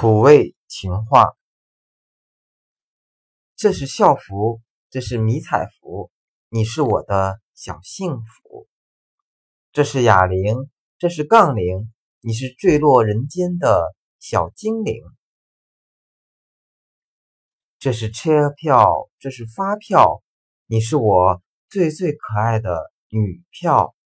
土味情话。这是校服这是迷彩服你是我的小幸福。这是哑铃这是杠铃你是坠落人间的小精灵。这是车票这是发票你是我最最可爱的女票